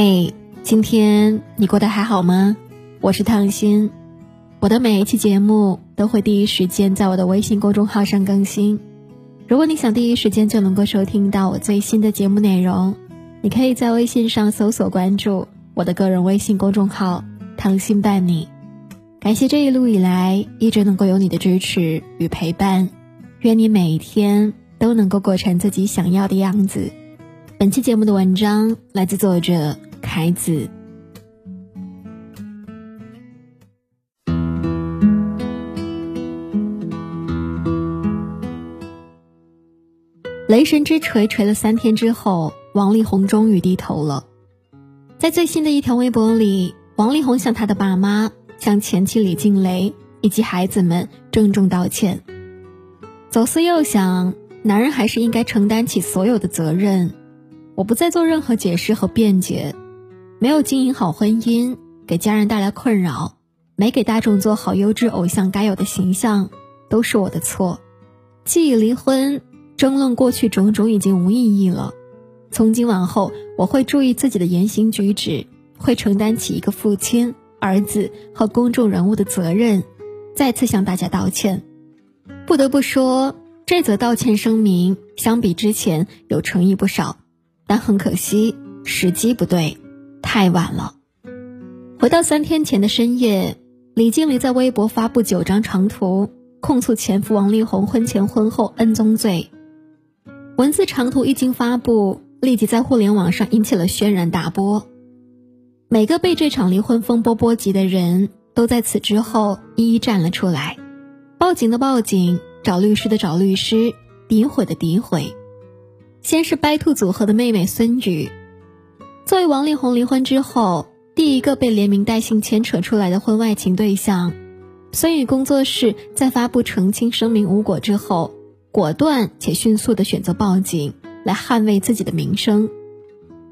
嘿，今天你过得还好吗？我是唐心，我的每一期节目都会第一时间在我的微信公众号上更新。如果你想第一时间就能够收听到我最新的节目内容，你可以在微信上搜索关注我的个人微信公众号“唐心伴你”。感谢这一路以来一直能够有你的支持与陪伴，愿你每一天都能够过成自己想要的样子。本期节目的文章来自作者孩子。雷神之锤锤了三天之后，王力宏终于低头了。在最新的一条微博里，王力宏向他的爸妈、向前妻李静蕾以及孩子们郑重道歉。左思右想，男人还是应该承担起所有的责任。我不再做任何解释和辩解，没有经营好婚姻，给家人带来困扰，没给大众做好优质偶像该有的形象，都是我的错。既已离婚，争论过去种种已经无意义了。从今往后，我会注意自己的言行举止，会承担起一个父亲、儿子和公众人物的责任，再次向大家道歉。不得不说，这则道歉声明相比之前有诚意不少。但很可惜，时机不对，太晚了。回到三天前的深夜，李经理在微博发布九张长图，控诉前夫王力宏婚前婚后恩宗罪。文字长图一经发布，立即在互联网上引起了轩然大波。每个被这场离婚风波波及的人都在此之后一一站了出来，报警的报警，找律师的找律师，诋毁的诋毁。先是白兔组合的妹妹孙宇，作为王力宏离婚之后第一个被连名带姓牵扯出来的婚外情对象，孙宇工作室在发布澄清声明无果之后，果断且迅速的选择报警来捍卫自己的名声。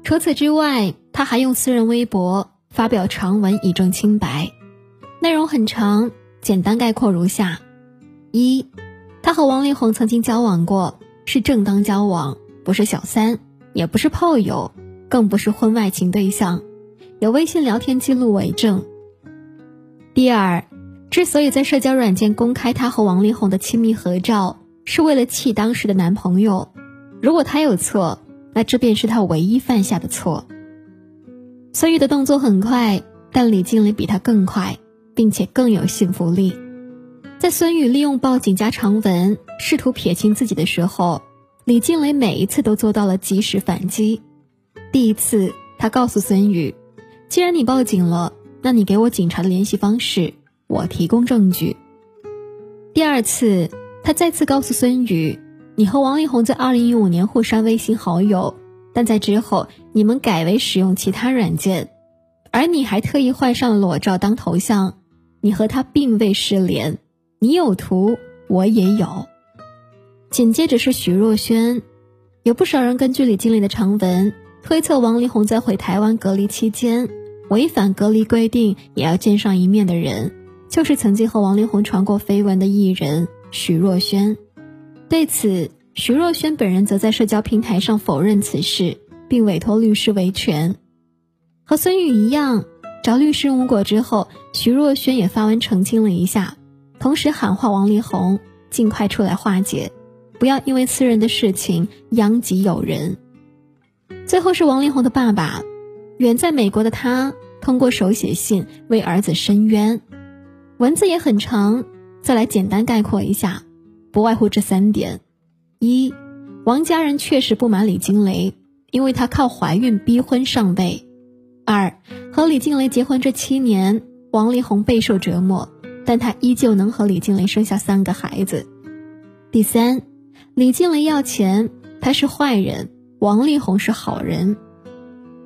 除此之外，他还用私人微博发表长文以证清白，内容很长，简单概括如下：一，他和王力宏曾经交往过，是正当交往。不是小三，也不是炮友，更不是婚外情对象，有微信聊天记录为证。第二，之所以在社交软件公开他和王力宏的亲密合照，是为了气当时的男朋友。如果他有错，那这便是他唯一犯下的错。孙玉的动作很快，但李静蕾比他更快，并且更有信服力。在孙宇利用报警加长文试图撇清自己的时候。李静蕾每一次都做到了及时反击。第一次，他告诉孙宇：“既然你报警了，那你给我警察的联系方式，我提供证据。”第二次，他再次告诉孙宇：“你和王力宏在2015年互删微信好友，但在之后你们改为使用其他软件，而你还特意换上了裸照当头像。你和他并未失联，你有图，我也有。”紧接着是徐若瑄，有不少人根据李经理的长文推测，王力宏在回台湾隔离期间违反隔离规定也要见上一面的人，就是曾经和王力宏传过绯闻的艺人徐若瑄。对此，徐若瑄本人则在社交平台上否认此事，并委托律师维权。和孙宇一样，找律师无果之后，徐若瑄也发文澄清了一下，同时喊话王力宏尽快出来化解。不要因为私人的事情殃及友人。最后是王力宏的爸爸，远在美国的他通过手写信为儿子申冤，文字也很长。再来简单概括一下，不外乎这三点：一，王家人确实不满李金雷，因为他靠怀孕逼婚上位；二，和李静蕾结婚这七年，王力宏备受折磨，但他依旧能和李静蕾生下三个孩子；第三。李静蕾要钱，他是坏人；王力宏是好人。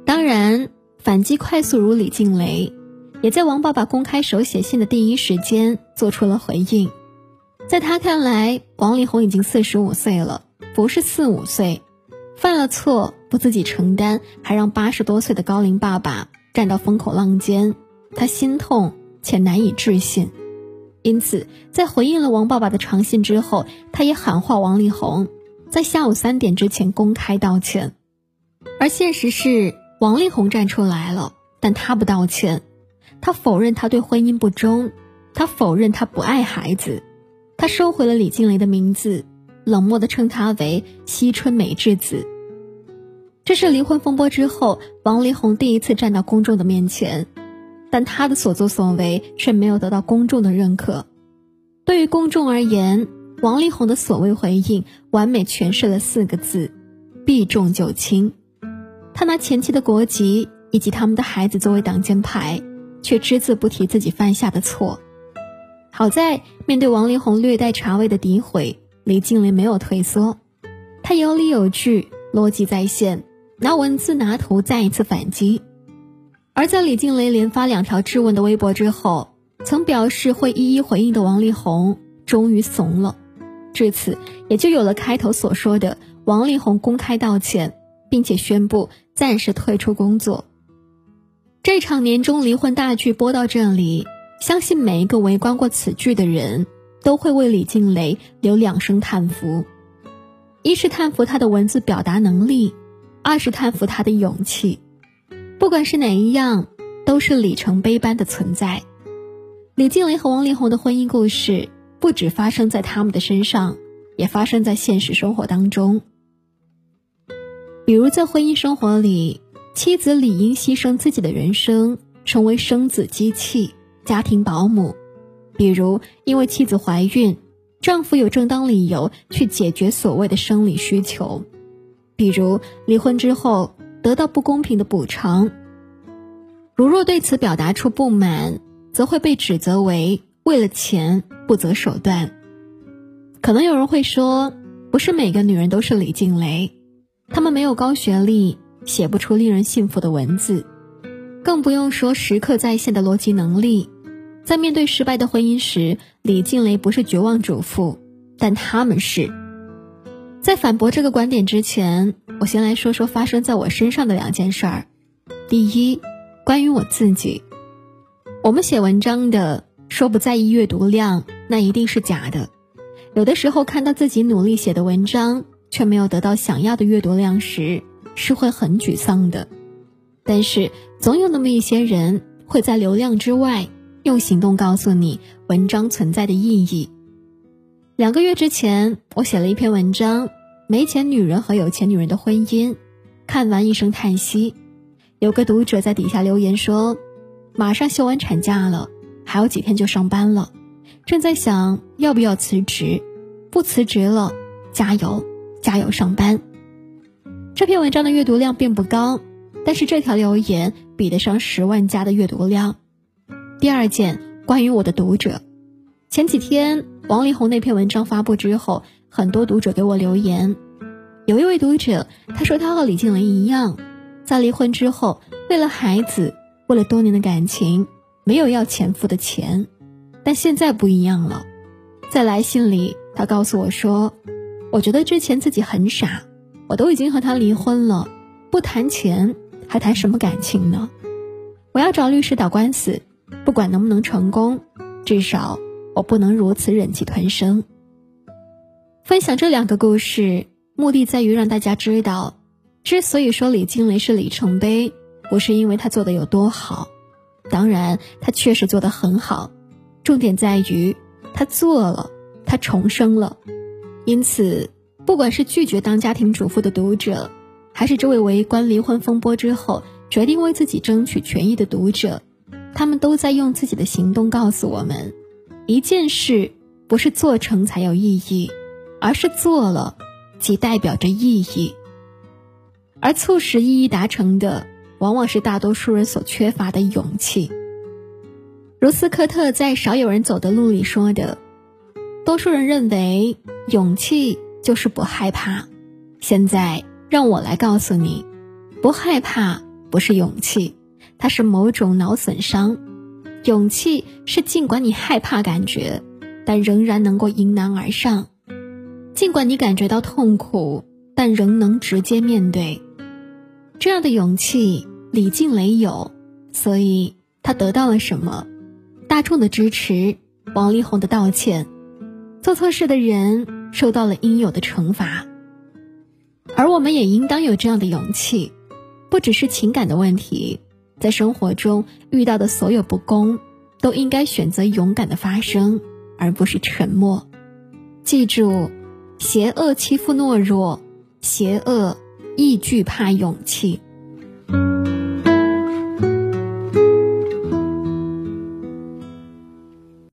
当然，反击快速如李静蕾，也在王爸爸公开手写信的第一时间做出了回应。在他看来，王力宏已经四十五岁了，不是四五岁，犯了错不自己承担，还让八十多岁的高龄爸爸站到风口浪尖，他心痛且难以置信。因此，在回应了王爸爸的长信之后，他也喊话王力宏，在下午三点之前公开道歉。而现实是，王力宏站出来了，但他不道歉，他否认他对婚姻不忠，他否认他不爱孩子，他收回了李静蕾的名字，冷漠地称她为惜春美智子。这是离婚风波之后，王力宏第一次站到公众的面前，但他的所作所为却没有得到公众的认可。对于公众而言，王力宏的所谓回应完美诠释了四个字：避重就轻。他拿前妻的国籍以及他们的孩子作为挡箭牌，却只字不提自己犯下的错。好在面对王力宏略带茶味的诋毁，李静蕾没有退缩，她有理有据，逻辑在线。拿文字拿图再一次反击，而在李静蕾连发两条质问的微博之后，曾表示会一一回应的王力宏终于怂了，至此也就有了开头所说的王力宏公开道歉，并且宣布暂时退出工作。这场年终离婚大剧播到这里，相信每一个围观过此剧的人都会为李静蕾留两声叹服，一是叹服她的文字表达能力。二是叹服他的勇气，不管是哪一样，都是里程碑般的存在。李静蕾和王力宏的婚姻故事，不止发生在他们的身上，也发生在现实生活当中。比如在婚姻生活里，妻子理应牺牲自己的人生，成为生子机器、家庭保姆；比如因为妻子怀孕，丈夫有正当理由去解决所谓的生理需求。比如离婚之后得到不公平的补偿，如若对此表达出不满，则会被指责为为了钱不择手段。可能有人会说，不是每个女人都是李静蕾，她们没有高学历，写不出令人信服的文字，更不用说时刻在线的逻辑能力。在面对失败的婚姻时，李静蕾不是绝望主妇，但他们是。在反驳这个观点之前，我先来说说发生在我身上的两件事儿。第一，关于我自己，我们写文章的说不在意阅读量，那一定是假的。有的时候看到自己努力写的文章却没有得到想要的阅读量时，是会很沮丧的。但是总有那么一些人会在流量之外，用行动告诉你文章存在的意义。两个月之前，我写了一篇文章，《没钱女人和有钱女人的婚姻》，看完一声叹息。有个读者在底下留言说：“马上休完产假了，还有几天就上班了，正在想要不要辞职。不辞职了，加油，加油上班。”这篇文章的阅读量并不高，但是这条留言比得上十万加的阅读量。第二件关于我的读者，前几天。王力宏那篇文章发布之后，很多读者给我留言。有一位读者，他说他和李静蕾一样，在离婚之后，为了孩子，为了多年的感情，没有要前夫的钱。但现在不一样了，在来信里，他告诉我说：“我觉得之前自己很傻，我都已经和他离婚了，不谈钱还谈什么感情呢？我要找律师打官司，不管能不能成功，至少。”我不能如此忍气吞声。分享这两个故事，目的在于让大家知道，之所以说李静蕾是里程碑，不是因为她做的有多好，当然她确实做的很好，重点在于他做了，他重生了。因此，不管是拒绝当家庭主妇的读者，还是这位围观离婚风波之后决定为自己争取权益的读者，他们都在用自己的行动告诉我们。一件事不是做成才有意义，而是做了，即代表着意义。而促使意义达成的，往往是大多数人所缺乏的勇气。如斯科特在《少有人走的路》里说的：“多数人认为勇气就是不害怕，现在让我来告诉你，不害怕不是勇气，它是某种脑损伤。”勇气是尽管你害怕感觉，但仍然能够迎难而上；尽管你感觉到痛苦，但仍能直接面对。这样的勇气，李静蕾有，所以她得到了什么？大众的支持，王力宏的道歉，做错事的人受到了应有的惩罚。而我们也应当有这样的勇气，不只是情感的问题，在生活中遇到的所有不公，都应该选择勇敢的发声，而不是沉默。记住，邪恶欺负懦弱，邪恶亦惧怕勇气。